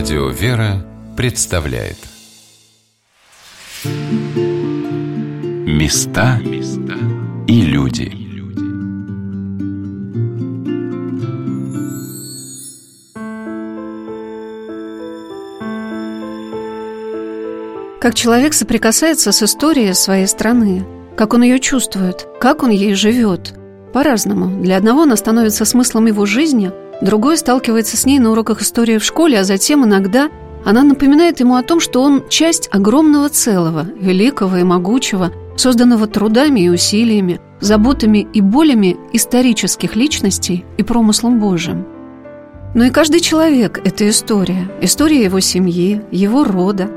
Радио «Вера» представляет Места и люди Как человек соприкасается с историей своей страны, как он ее чувствует, как он ей живет. По-разному. Для одного она становится смыслом его жизни – Другой сталкивается с ней на уроках истории в школе, а затем иногда она напоминает ему о том, что он часть огромного целого, великого и могучего, созданного трудами и усилиями, заботами и болями исторических личностей и промыслом Божьим. Но и каждый человек – это история. История его семьи, его рода.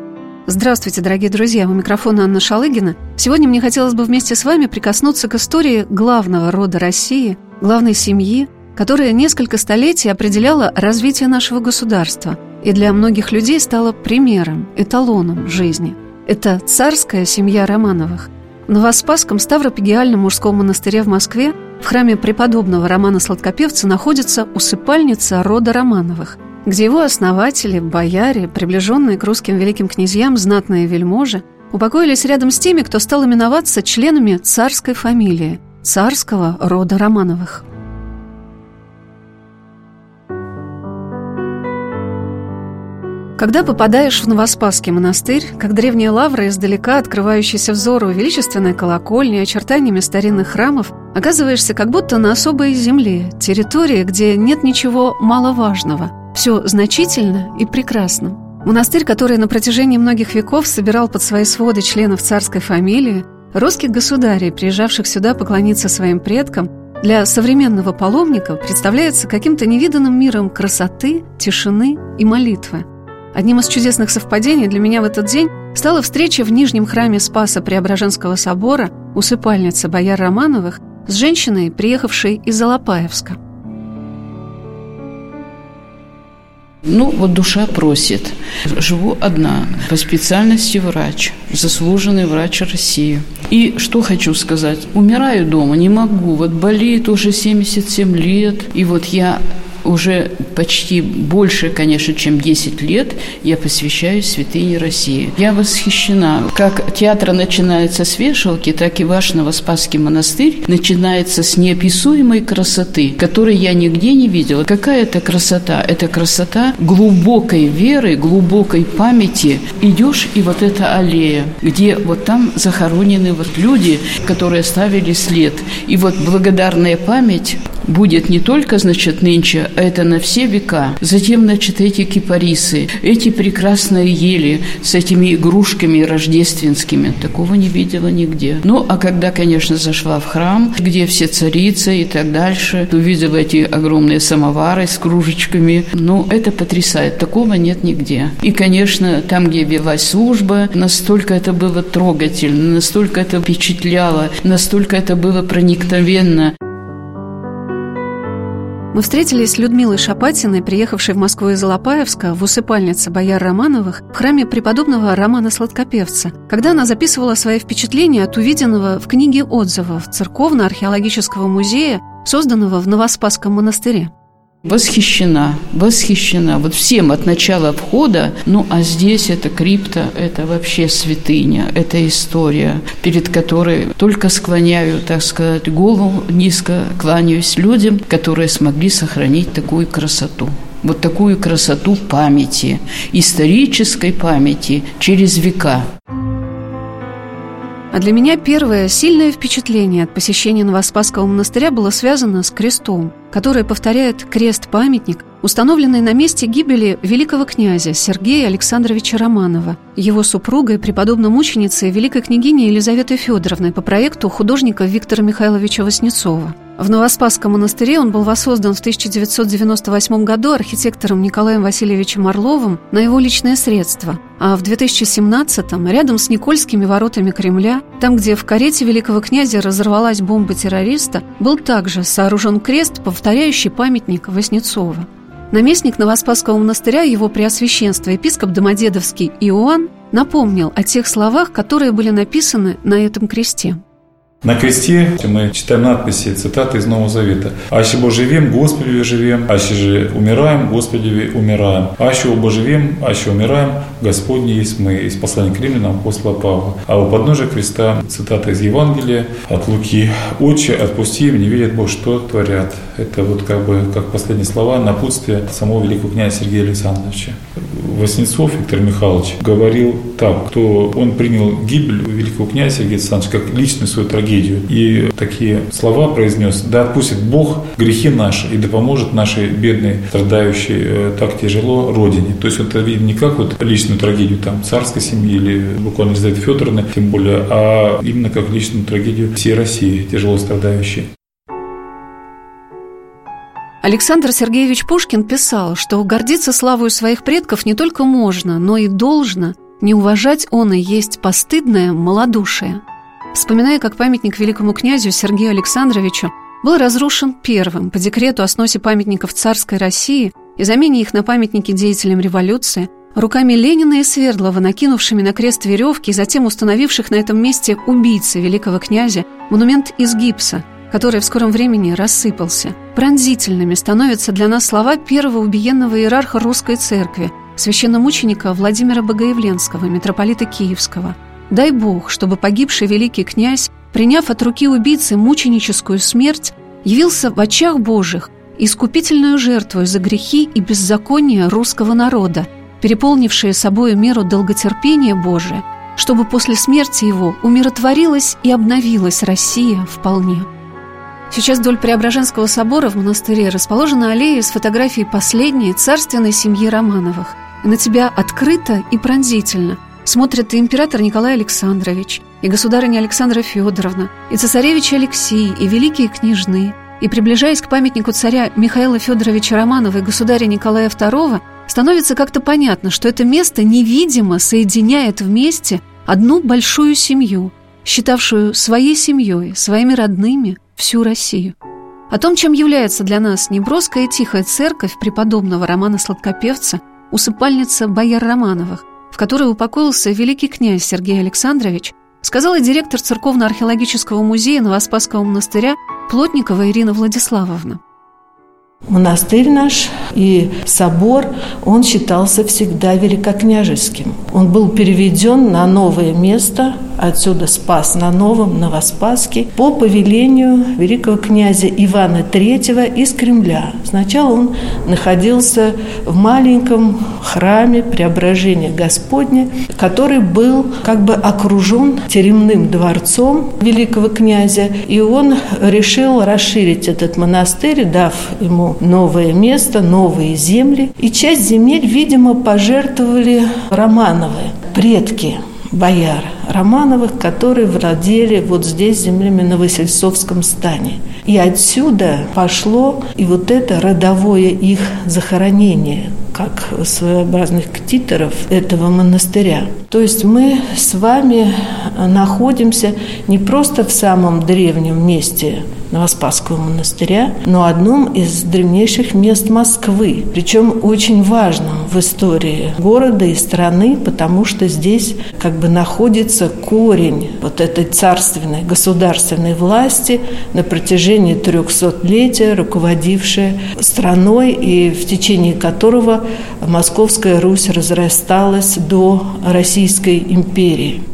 Здравствуйте, дорогие друзья, у микрофона Анна Шалыгина. Сегодня мне хотелось бы вместе с вами прикоснуться к истории главного рода России, главной семьи, которая несколько столетий определяла развитие нашего государства и для многих людей стала примером, эталоном жизни. Это царская семья Романовых. В Новоспасском Ставропигиальном мужском монастыре в Москве в храме преподобного Романа Сладкопевца находится усыпальница рода Романовых, где его основатели, бояре, приближенные к русским великим князьям, знатные вельможи, упокоились рядом с теми, кто стал именоваться членами царской фамилии, царского рода Романовых. Когда попадаешь в Новоспасский монастырь, как древняя лавра издалека, открывающаяся взору величественной колокольни, очертаниями старинных храмов, оказываешься как будто на особой земле, территории, где нет ничего маловажного. Все значительно и прекрасно. Монастырь, который на протяжении многих веков собирал под свои своды членов царской фамилии, русских государей, приезжавших сюда поклониться своим предкам, для современного паломника представляется каким-то невиданным миром красоты, тишины и молитвы – Одним из чудесных совпадений для меня в этот день стала встреча в Нижнем храме Спаса Преображенского собора усыпальницы бояр Романовых с женщиной, приехавшей из Алапаевска. Ну, вот душа просит. Живу одна, по специальности врач, заслуженный врач России. И что хочу сказать, умираю дома, не могу, вот болеет уже 77 лет, и вот я уже почти больше, конечно, чем 10 лет я посвящаю святыне России. Я восхищена. Как театр начинается с вешалки, так и ваш Новоспасский монастырь начинается с неописуемой красоты, которой я нигде не видела. Какая это красота? Это красота глубокой веры, глубокой памяти. Идешь, и вот эта аллея, где вот там захоронены вот люди, которые оставили след. И вот благодарная память будет не только, значит, нынче, а это на все века. Затем, значит, эти кипарисы, эти прекрасные ели с этими игрушками рождественскими. Такого не видела нигде. Ну, а когда, конечно, зашла в храм, где все царицы и так дальше, увидела эти огромные самовары с кружечками. Ну, это потрясает. Такого нет нигде. И, конечно, там, где велась служба, настолько это было трогательно, настолько это впечатляло, настолько это было проникновенно. Мы встретились с Людмилой Шапатиной, приехавшей в Москву из Алапаевска, в усыпальнице бояр Романовых, в храме преподобного Романа Сладкопевца, когда она записывала свои впечатления от увиденного в книге отзывов Церковно-археологического музея, созданного в Новоспасском монастыре. Восхищена, восхищена. Вот всем от начала входа, ну а здесь это крипта, это вообще святыня, это история, перед которой только склоняю, так сказать, голову, низко кланяюсь людям, которые смогли сохранить такую красоту вот такую красоту памяти, исторической памяти через века. А для меня первое сильное впечатление от посещения Новоспасского монастыря было связано с крестом, который повторяет крест-памятник, установленный на месте гибели великого князя Сергея Александровича Романова, его супругой, преподобной мученицей великой княгини Елизаветы Федоровны по проекту художника Виктора Михайловича Васнецова. В Новоспасском монастыре он был воссоздан в 1998 году архитектором Николаем Васильевичем Орловым на его личные средства, а в 2017-м, рядом с Никольскими воротами Кремля, там, где в карете великого князя разорвалась бомба террориста, был также сооружен крест, повторяющий памятник Васнецова. Наместник Новоспасского монастыря, его преосвященство, епископ Домодедовский Иоанн, напомнил о тех словах, которые были написаны на этом кресте. На кресте мы читаем надписи, цитаты из Нового Завета. «Аще боживем, Господи живем, аще же умираем, Господи умираем. Аще боживем, аще умираем, Господне есть мы». Из послания к римлянам апостола Павла. А у подножия креста цитата из Евангелия от Луки. «Отче, отпусти им, не видят Бог, что творят». Это вот как бы как последние слова напутствия самого великого князя Сергея Александровича. Воснецов Виктор Михайлович говорил так, кто он принял гибель великого князя Сергея Александровича как личную свою трагедию. И такие слова произнес, да отпустит Бог грехи наши и да поможет нашей бедной, страдающей э, так тяжело родине. То есть это видно не как вот личную трагедию там царской семьи или буквально Елизаветы Федоровны, тем более, а именно как личную трагедию всей России, тяжело страдающей. Александр Сергеевич Пушкин писал, что гордиться славою своих предков не только можно, но и должно, не уважать он и есть постыдное малодушие. Вспоминая, как памятник великому князю Сергею Александровичу был разрушен первым по декрету о сносе памятников царской России и замене их на памятники деятелям революции, руками Ленина и Свердлова, накинувшими на крест веревки и затем установивших на этом месте убийцы великого князя монумент из гипса – который в скором времени рассыпался. Пронзительными становятся для нас слова первого убиенного иерарха русской церкви, священномученика Владимира Богоявленского, митрополита Киевского. Дай Бог, чтобы погибший великий князь, приняв от руки убийцы мученическую смерть, явился в очах Божьих искупительную жертву за грехи и беззакония русского народа, переполнившие собою меру долготерпения Божия, чтобы после смерти его умиротворилась и обновилась Россия вполне. Сейчас вдоль Преображенского собора в монастыре расположена аллея с фотографией последней царственной семьи Романовых. И на тебя открыто и пронзительно смотрят и император Николай Александрович, и государыня Александра Федоровна, и цесаревич Алексей, и великие княжны. И приближаясь к памятнику царя Михаила Федоровича Романова и государя Николая II, становится как-то понятно, что это место невидимо соединяет вместе одну большую семью, считавшую своей семьей, своими родными, всю Россию. О том, чем является для нас неброская и тихая церковь преподобного Романа Сладкопевца, усыпальница бояр Романовых, в которой упокоился великий князь Сергей Александрович, сказала директор Церковно-археологического музея Новоспасского монастыря Плотникова Ирина Владиславовна. Монастырь наш и собор, он считался всегда великокняжеским. Он был переведен на новое место, отсюда Спас на Новом, Новоспаске, по повелению великого князя Ивана III из Кремля. Сначала он находился в маленьком храме Преображения Господня, который был как бы окружен теремным дворцом великого князя, и он решил расширить этот монастырь, дав ему новое место, новые земли. И часть земель, видимо, пожертвовали Романовы, предки бояр Романовых, которые владели вот здесь землями на Васильцовском стане. И отсюда пошло и вот это родовое их захоронение, как своеобразных ктиторов этого монастыря. То есть мы с вами находимся не просто в самом древнем месте Новоспасского монастыря, но одном из древнейших мест Москвы, причем очень важном в истории города и страны, потому что здесь как бы находится корень вот этой царственной, государственной власти на протяжении 300-летия, руководившей страной и в течение которого Московская Русь разрасталась до Российской империи.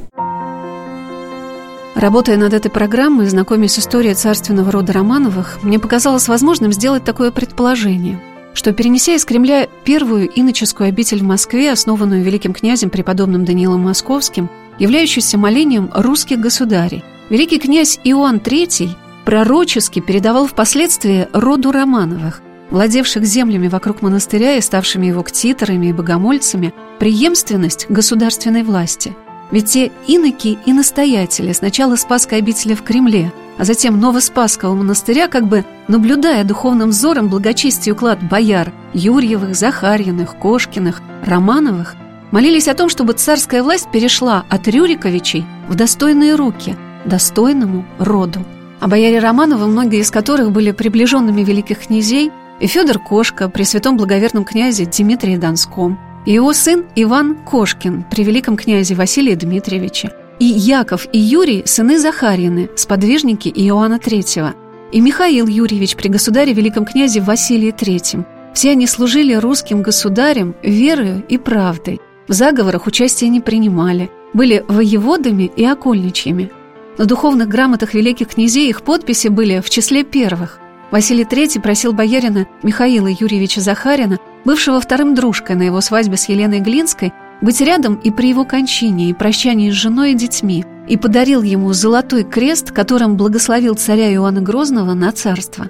Работая над этой программой, знакомясь с историей царственного рода Романовых, мне показалось возможным сделать такое предположение, что, перенеся из Кремля первую иноческую обитель в Москве, основанную великим князем преподобным Даниилом Московским, являющуюся молением русских государей, великий князь Иоанн III пророчески передавал впоследствии роду Романовых, владевших землями вокруг монастыря и ставшими его ктиторами и богомольцами, преемственность государственной власти – ведь те иноки и настоятели сначала Спасской обители в Кремле, а затем Новоспасского монастыря, как бы наблюдая духовным взором благочестие уклад бояр Юрьевых, Захарьиных, Кошкиных, Романовых, молились о том, чтобы царская власть перешла от Рюриковичей в достойные руки, достойному роду. А бояре Романовы, многие из которых были приближенными великих князей, и Федор Кошка при святом благоверном князе Дмитрии Донском – и его сын Иван Кошкин при великом князе Василии Дмитриевиче, и Яков и Юрий – сыны Захарины, сподвижники Иоанна III, и Михаил Юрьевич при государе великом князе Василии III. Все они служили русским государям верою и правдой. В заговорах участия не принимали, были воеводами и окольничьими. На духовных грамотах великих князей их подписи были в числе первых. Василий III просил боярина Михаила Юрьевича Захарина, бывшего вторым дружкой на его свадьбе с Еленой Глинской, быть рядом и при его кончине, и прощании с женой и детьми, и подарил ему золотой крест, которым благословил царя Иоанна Грозного на царство.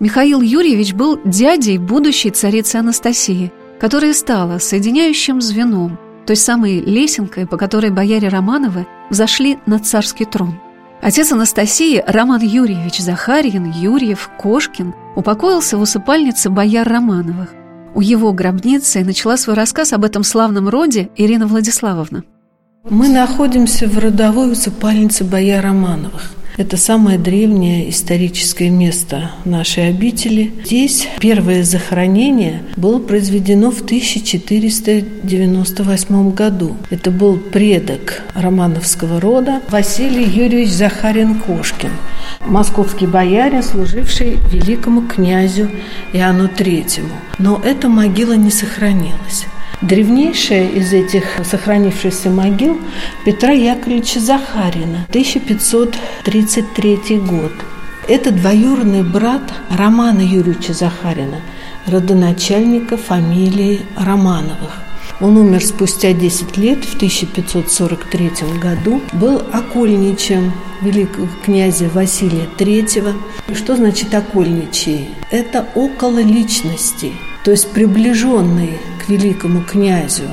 Михаил Юрьевич был дядей будущей царицы Анастасии, которая стала соединяющим звеном, той самой лесенкой, по которой бояре Романовы взошли на царский трон. Отец Анастасии, Роман Юрьевич Захарьин, Юрьев, Кошкин, упокоился в усыпальнице бояр Романовых. У его гробницы начала свой рассказ об этом славном роде Ирина Владиславовна. Мы находимся в родовой усыпальнице бояр Романовых. Это самое древнее историческое место нашей обители. Здесь первое захоронение было произведено в 1498 году. Это был предок романовского рода Василий Юрьевич Захарин-Кошкин, московский боярин, служивший великому князю Иоанну Третьему. Но эта могила не сохранилась. Древнейшая из этих сохранившихся могил Петра Яковлевича Захарина, 1533 год. Это двоюродный брат Романа Юрьевича Захарина, родоначальника фамилии Романовых. Он умер спустя 10 лет, в 1543 году, был окольничем великого князя Василия III. Что значит окольничий? Это около личности, то есть приближенный к великому князю.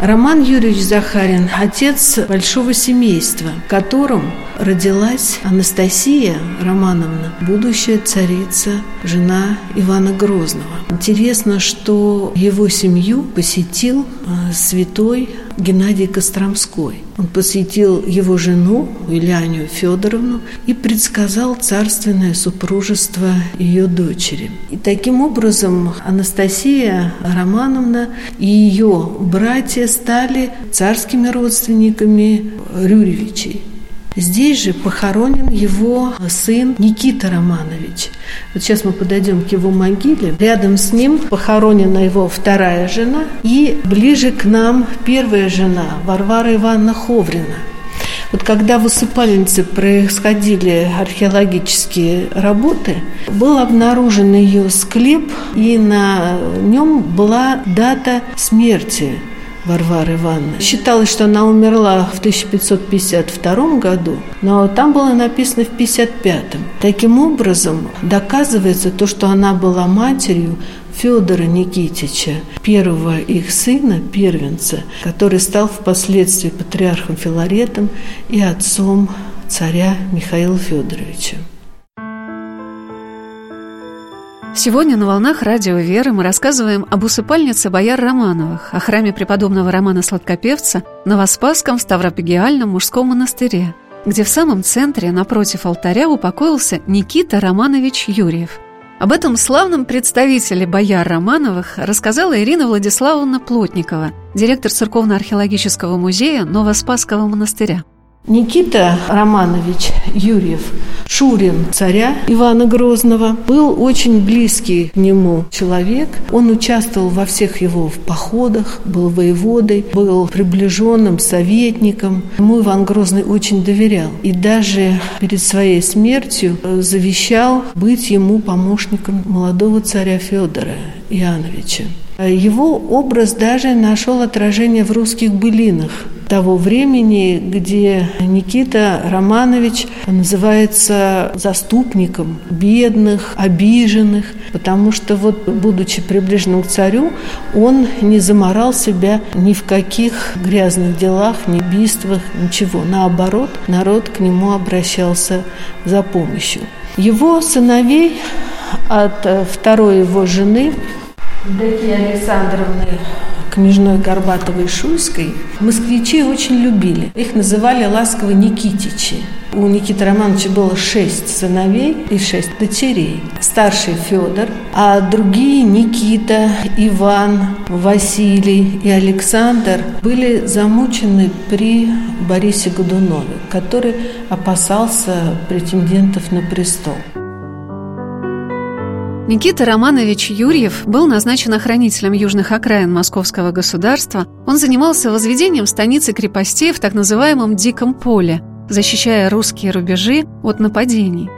Роман Юрьевич Захарин – отец большого семейства, в котором родилась Анастасия Романовна, будущая царица, жена Ивана Грозного. Интересно, что его семью посетил а, святой Геннадий Костромской. Он посетил его жену Ильянию Федоровну и предсказал царственное супружество ее дочери. И таким образом Анастасия Романовна и ее братья стали царскими родственниками Рюревичей. Здесь же похоронен его сын Никита Романович. Вот сейчас мы подойдем к его могиле. Рядом с ним похоронена его вторая жена и ближе к нам первая жена Варвара Ивановна Ховрина. Вот когда в усыпальнице происходили археологические работы, был обнаружен ее склеп, и на нем была дата смерти Варвары Ивановны. Считалось, что она умерла в 1552 году, но там было написано в 1555. Таким образом, доказывается то, что она была матерью Федора Никитича, первого их сына, первенца, который стал впоследствии патриархом Филаретом и отцом царя Михаила Федоровича. Сегодня на «Волнах радио Веры» мы рассказываем об усыпальнице бояр Романовых, о храме преподобного Романа Сладкопевца, Новоспасском Ставропигиальном мужском монастыре, где в самом центре, напротив алтаря, упокоился Никита Романович Юрьев. Об этом славном представителе бояр Романовых рассказала Ирина Владиславовна Плотникова, директор Церковно-археологического музея Новоспасского монастыря. Никита Романович Юрьев, Шурин царя Ивана Грозного, был очень близкий к нему человек. Он участвовал во всех его походах, был воеводой, был приближенным советником. Ему Иван Грозный очень доверял. И даже перед своей смертью завещал быть ему помощником молодого царя Федора Иоанновича. Его образ даже нашел отражение в русских былинах того времени, где Никита Романович называется заступником бедных, обиженных, потому что вот, будучи приближенным к царю, он не заморал себя ни в каких грязных делах, ни бийствах, ничего. Наоборот, народ к нему обращался за помощью. Его сыновей от второй его жены Евдокии Александровны княжной Горбатовой Шуйской, москвичи очень любили. Их называли ласково Никитичи. У Никиты Романовича было шесть сыновей и шесть дочерей. Старший Федор, а другие Никита, Иван, Василий и Александр были замучены при Борисе Годунове, который опасался претендентов на престол. Никита Романович Юрьев был назначен охранителем южных окраин московского государства. Он занимался возведением станицы крепостей в так называемом «диком поле», защищая русские рубежи от нападений.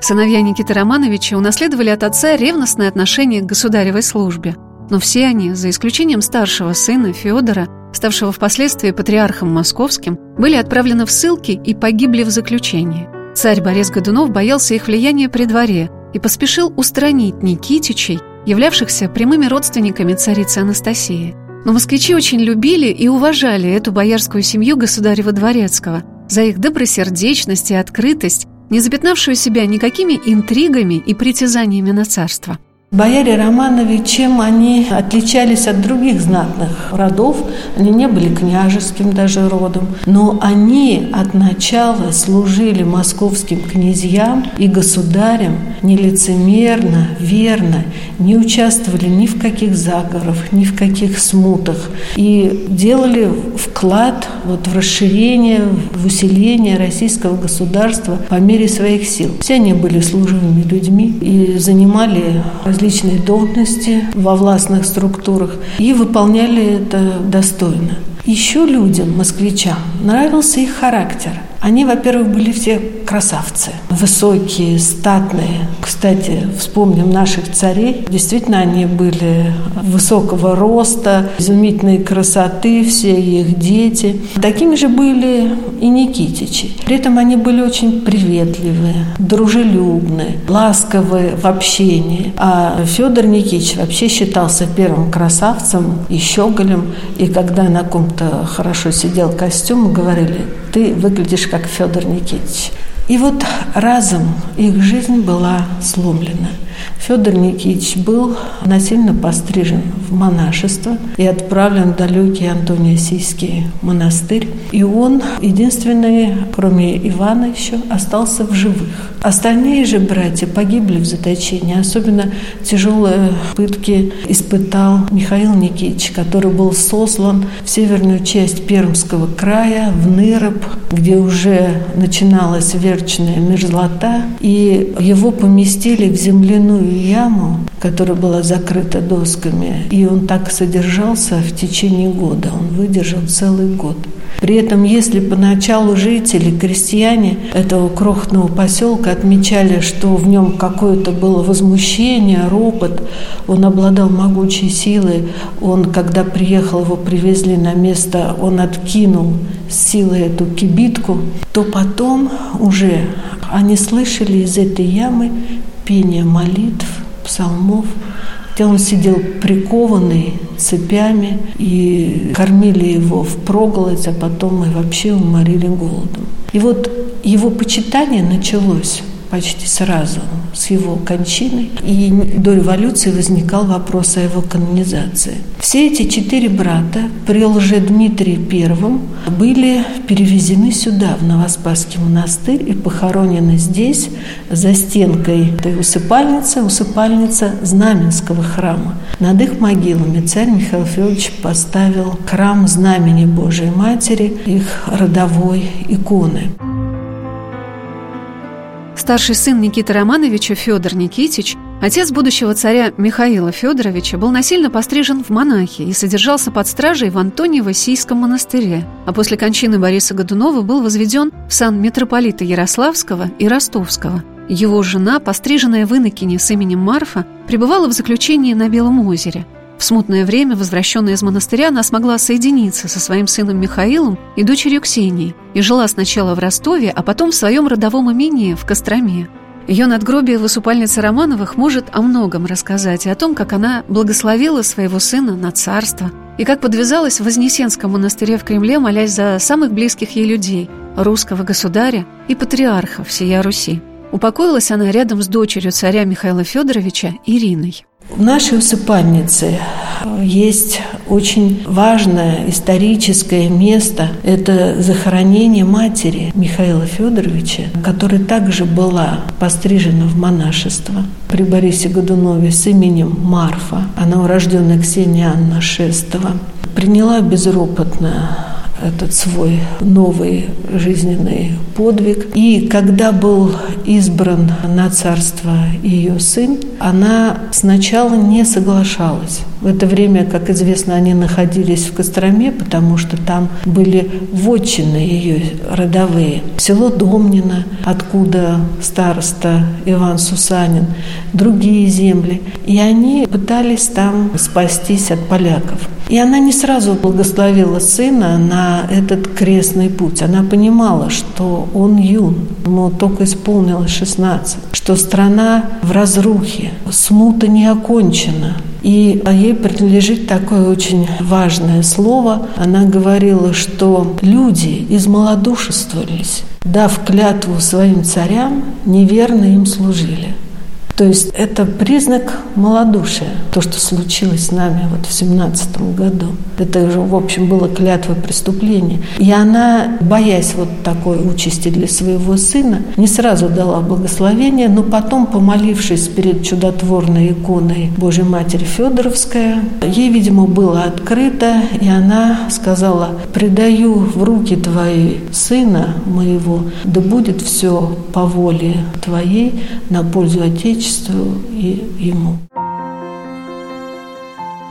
Сыновья Никиты Романовича унаследовали от отца ревностное отношение к государевой службе. Но все они, за исключением старшего сына Федора, ставшего впоследствии патриархом московским, были отправлены в ссылки и погибли в заключении. Царь Борис Годунов боялся их влияния при дворе – и поспешил устранить Никитичей, являвшихся прямыми родственниками царицы Анастасии. Но москвичи очень любили и уважали эту боярскую семью государева Дворецкого за их добросердечность и открытость, не запятнавшую себя никакими интригами и притязаниями на царство. Бояре Романови, чем они отличались от других знатных родов, они не были княжеским даже родом, но они от начала служили московским князьям и государям нелицемерно, верно, не участвовали ни в каких заговорах, ни в каких смутах и делали вклад вот в расширение, в усиление российского государства по мере своих сил. Все они были служивыми людьми и занимали различные должности во властных структурах и выполняли это достойно. Еще людям, москвичам, нравился их характер – они, во-первых, были все красавцы, высокие, статные. Кстати, вспомним наших царей. Действительно, они были высокого роста, изумительной красоты, все их дети. Такими же были и Никитичи. При этом они были очень приветливые, дружелюбные, ласковые в общении. А Федор Никитич вообще считался первым красавцем и щеголем. И когда на ком-то хорошо сидел костюм, говорили, ты выглядишь как Федор Никитич. И вот разом их жизнь была сломлена – Федор Никитич был насильно пострижен в монашество и отправлен в далекий Антониосийский монастырь. И он, единственный, кроме Ивана еще, остался в живых. Остальные же братья погибли в заточении. Особенно тяжелые пытки испытал Михаил Никитич, который был сослан в северную часть Пермского края, в Ныроб, где уже начиналась верчная мерзлота. И его поместили в земляную земляную яму, которая была закрыта досками, и он так содержался в течение года. Он выдержал целый год. При этом, если поначалу жители, крестьяне этого крохотного поселка отмечали, что в нем какое-то было возмущение, ропот, он обладал могучей силой, он, когда приехал, его привезли на место, он откинул силой эту кибитку, то потом уже они слышали из этой ямы пение молитв, псалмов, где он сидел прикованный цепями и кормили его в проголодь, а потом и вообще уморили голодом. И вот его почитание началось почти сразу с его кончиной. И до революции возникал вопрос о его канонизации. Все эти четыре брата при Лжедмитрии Первом были перевезены сюда, в Новоспасский монастырь, и похоронены здесь, за стенкой этой усыпальницы, усыпальница Знаменского храма. Над их могилами царь Михаил Федорович поставил храм Знамени Божией Матери, их родовой иконы. Старший сын Никиты Романовича Федор Никитич, отец будущего царя Михаила Федоровича, был насильно пострижен в монахи и содержался под стражей в Антониево-Сийском монастыре, а после кончины Бориса Годунова был возведен в сан митрополита Ярославского и Ростовского. Его жена, постриженная в инокине с именем Марфа, пребывала в заключении на Белом озере – в смутное время, возвращенная из монастыря, она смогла соединиться со своим сыном Михаилом и дочерью Ксенией и жила сначала в Ростове, а потом в своем родовом имении в Костроме. Ее надгробие в усыпальнице Романовых может о многом рассказать и о том, как она благословила своего сына на царство, и как подвязалась в Вознесенском монастыре в Кремле, молясь за самых близких ей людей – русского государя и патриарха всея Руси. Упокоилась она рядом с дочерью царя Михаила Федоровича Ириной. В нашей усыпальнице есть очень важное историческое место. Это захоронение матери Михаила Федоровича, которая также была пострижена в монашество при Борисе Годунове с именем Марфа. Она урожденная Ксения Анна Шестова. Приняла безропотно этот свой новый жизненный подвиг. И когда был избран на царство ее сын, она сначала не соглашалась. В это время, как известно, они находились в Костроме, потому что там были вотчины ее родовые. Село Домнино, откуда староста Иван Сусанин, другие земли. И они пытались там спастись от поляков. И она не сразу благословила сына на этот крестный путь. Она понимала, что он юн, ему только исполнилось 16, что страна в разрухе, смута не окончена, и ей принадлежит такое очень важное слово. Она говорила, что люди измалодушествовались, дав клятву своим царям, неверно им служили. То есть это признак малодушия, то, что случилось с нами вот в семнадцатом году. Это уже, в общем, было клятва преступления. И она, боясь вот такой участи для своего сына, не сразу дала благословение, но потом, помолившись перед чудотворной иконой Божьей Матери Федоровская, ей, видимо, было открыто, и она сказала, «Предаю в руки твои сына моего, да будет все по воле твоей на пользу Отечества, Отечеству и ему.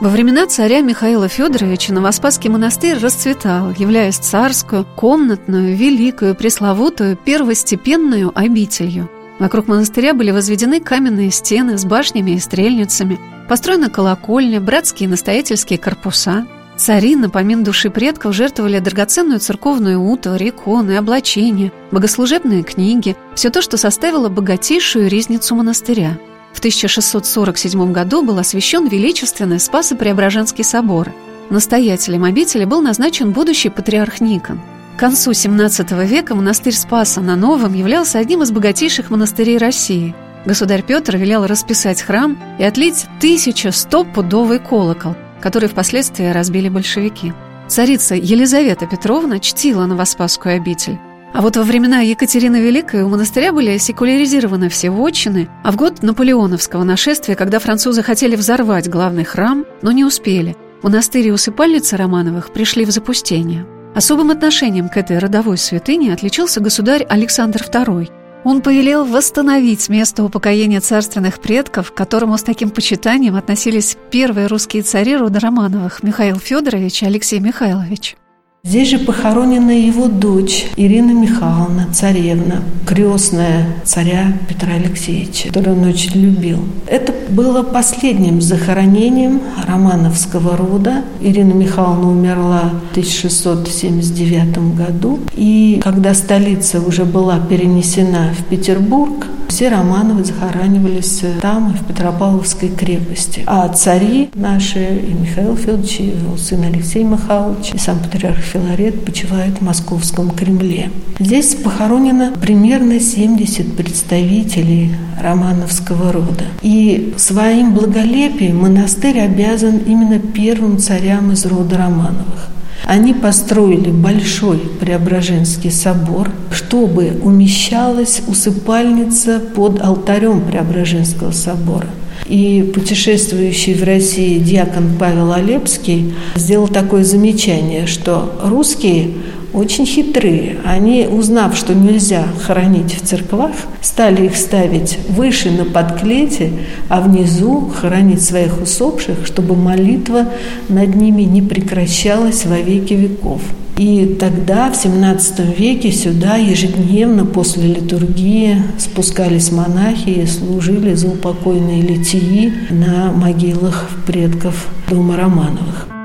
Во времена царя Михаила Федоровича Новоспасский монастырь расцветал, являясь царскую, комнатную, великую, пресловутую, первостепенную обителью. Вокруг монастыря были возведены каменные стены с башнями и стрельницами, построена колокольня, братские и настоятельские корпуса – Цари на помин души предков жертвовали драгоценную церковную утварь, иконы, облачения, богослужебные книги, все то, что составило богатейшую ризницу монастыря. В 1647 году был освящен величественный Спасо-Преображенский собор. Настоятелем обители был назначен будущий патриарх Никон. К концу XVII века монастырь Спаса на Новом являлся одним из богатейших монастырей России. Государь Петр велел расписать храм и отлить 1100-пудовый колокол – который впоследствии разбили большевики. Царица Елизавета Петровна чтила Новоспасскую обитель. А вот во времена Екатерины Великой у монастыря были секуляризированы все вотчины, а в год наполеоновского нашествия, когда французы хотели взорвать главный храм, но не успели, монастырь и усыпальницы Романовых пришли в запустение. Особым отношением к этой родовой святыне отличился государь Александр II – он повелел восстановить место упокоения царственных предков, к которому с таким почитанием относились первые русские цари рода Романовых Михаил Федорович и Алексей Михайлович. Здесь же похоронена его дочь Ирина Михайловна, царевна, крестная царя Петра Алексеевича, которую он очень любил. Это было последним захоронением романовского рода. Ирина Михайловна умерла в 1679 году. И когда столица уже была перенесена в Петербург, все Романовы захоранивались там, в Петропавловской крепости. А цари наши, и Михаил Федорович, и его сын Алексей Михайлович, и сам патриарх Филарет почивают в Московском Кремле. Здесь похоронено примерно 70 представителей романовского рода. И своим благолепием монастырь обязан именно первым царям из рода Романовых. Они построили большой Преображенский собор, чтобы умещалась усыпальница под алтарем Преображенского собора. И путешествующий в России диакон Павел Олепский сделал такое замечание, что русские очень хитрые. Они, узнав, что нельзя хоронить в церквах, стали их ставить выше на подклете, а внизу хоронить своих усопших, чтобы молитва над ними не прекращалась во веки веков. И тогда, в XVII веке, сюда ежедневно после литургии спускались монахи и служили за упокойные литии на могилах предков дома Романовых.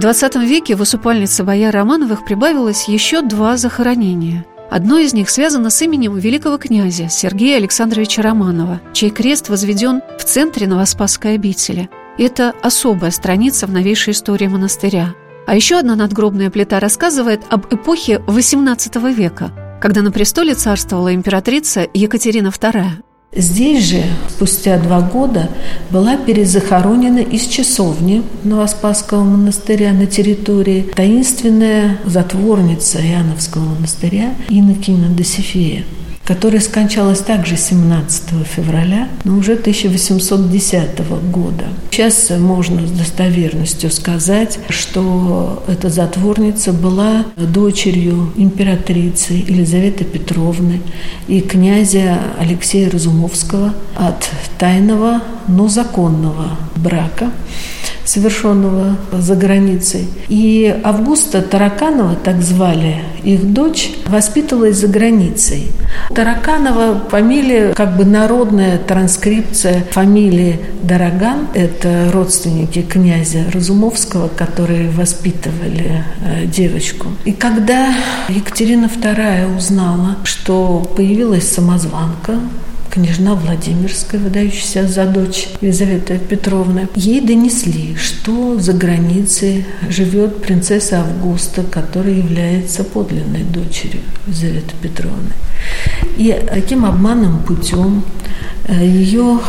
XX веке в усыпальнице бояр Романовых прибавилось еще два захоронения. Одно из них связано с именем великого князя Сергея Александровича Романова, чей крест возведен в центре Новоспасской обители. Это особая страница в новейшей истории монастыря. А еще одна надгробная плита рассказывает об эпохе XVIII века, когда на престоле царствовала императрица Екатерина II. Здесь же, спустя два года, была перезахоронена из часовни Новоспасского монастыря на территории таинственная затворница Иоанновского монастыря Иннокена Досифея которая скончалась также 17 февраля, но уже 1810 года. Сейчас можно с достоверностью сказать, что эта затворница была дочерью императрицы Елизаветы Петровны и князя Алексея Разумовского от тайного, но законного брака совершенного за границей. И Августа Тараканова, так звали их дочь, воспитывалась за границей. Тараканова фамилия, как бы народная транскрипция фамилии Дороган. Это родственники князя Разумовского, которые воспитывали э, девочку. И когда Екатерина II узнала, что появилась самозванка, княжна Владимирская, выдающаяся за дочь Елизаветы Петровны, ей донесли, что за границей живет принцесса Августа, которая является подлинной дочерью Елизаветы Петровны. И таким обманным путем э, ее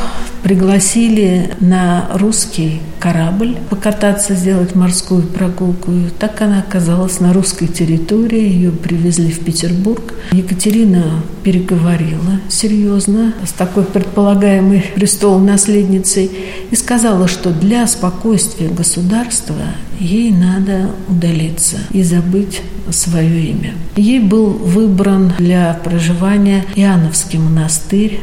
пригласили на русский корабль покататься, сделать морскую прогулку. И так она оказалась на русской территории, ее привезли в Петербург. Екатерина переговорила серьезно с такой предполагаемой престол наследницей и сказала, что для спокойствия государства ей надо удалиться и забыть свое имя. Ей был выбран для проживания Иоанновский монастырь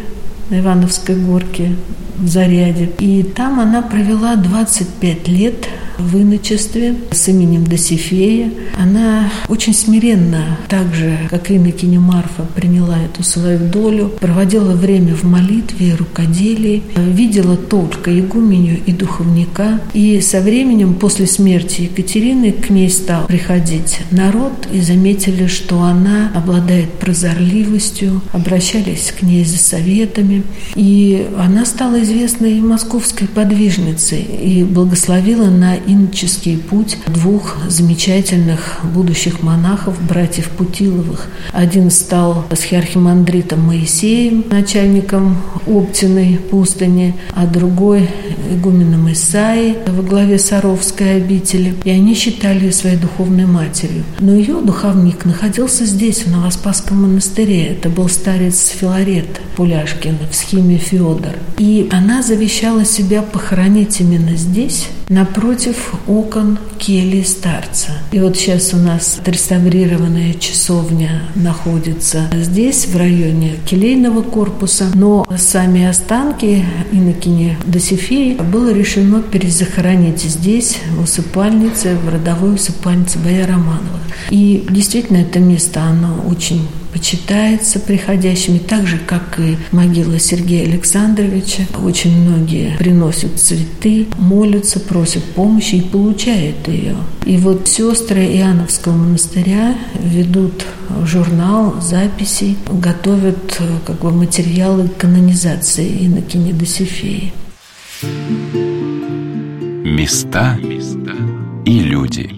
на Ивановской горке в Заряде. И там она провела 25 лет в иночестве с именем Досифея. Она очень смиренно, так же, как и Накиня Марфа, приняла эту свою долю, проводила время в молитве, рукоделии, видела только игуменю и духовника. И со временем, после смерти Екатерины, к ней стал приходить народ и заметили, что она обладает прозорливостью, обращались к ней за советами. И она стала известной московской подвижницей и благословила на иноческий путь двух замечательных будущих монахов, братьев Путиловых. Один стал схиархимандритом Моисеем, начальником Оптиной пустыни, а другой игуменом Исаи во главе Саровской обители. И они считали ее своей духовной матерью. Но ее духовник находился здесь, в Новоспасском монастыре. Это был старец Филарет Пуляшкин в схеме Федор. И она завещала себя похоронить именно здесь, напротив окон кельи старца. И вот сейчас у нас отреставрированная часовня находится здесь, в районе келейного корпуса, но сами останки инокини Досифеи было решено перезахоронить здесь, в усыпальнице, в родовой усыпальнице Боя Романова. И действительно это место, оно очень почитается приходящими, так же, как и могила Сергея Александровича. Очень многие приносят цветы, молятся, просят помощи и получают ее. И вот сестры Иоанновского монастыря ведут журнал записей, готовят как бы, материалы канонизации Иннокене Досифеи. Места и люди.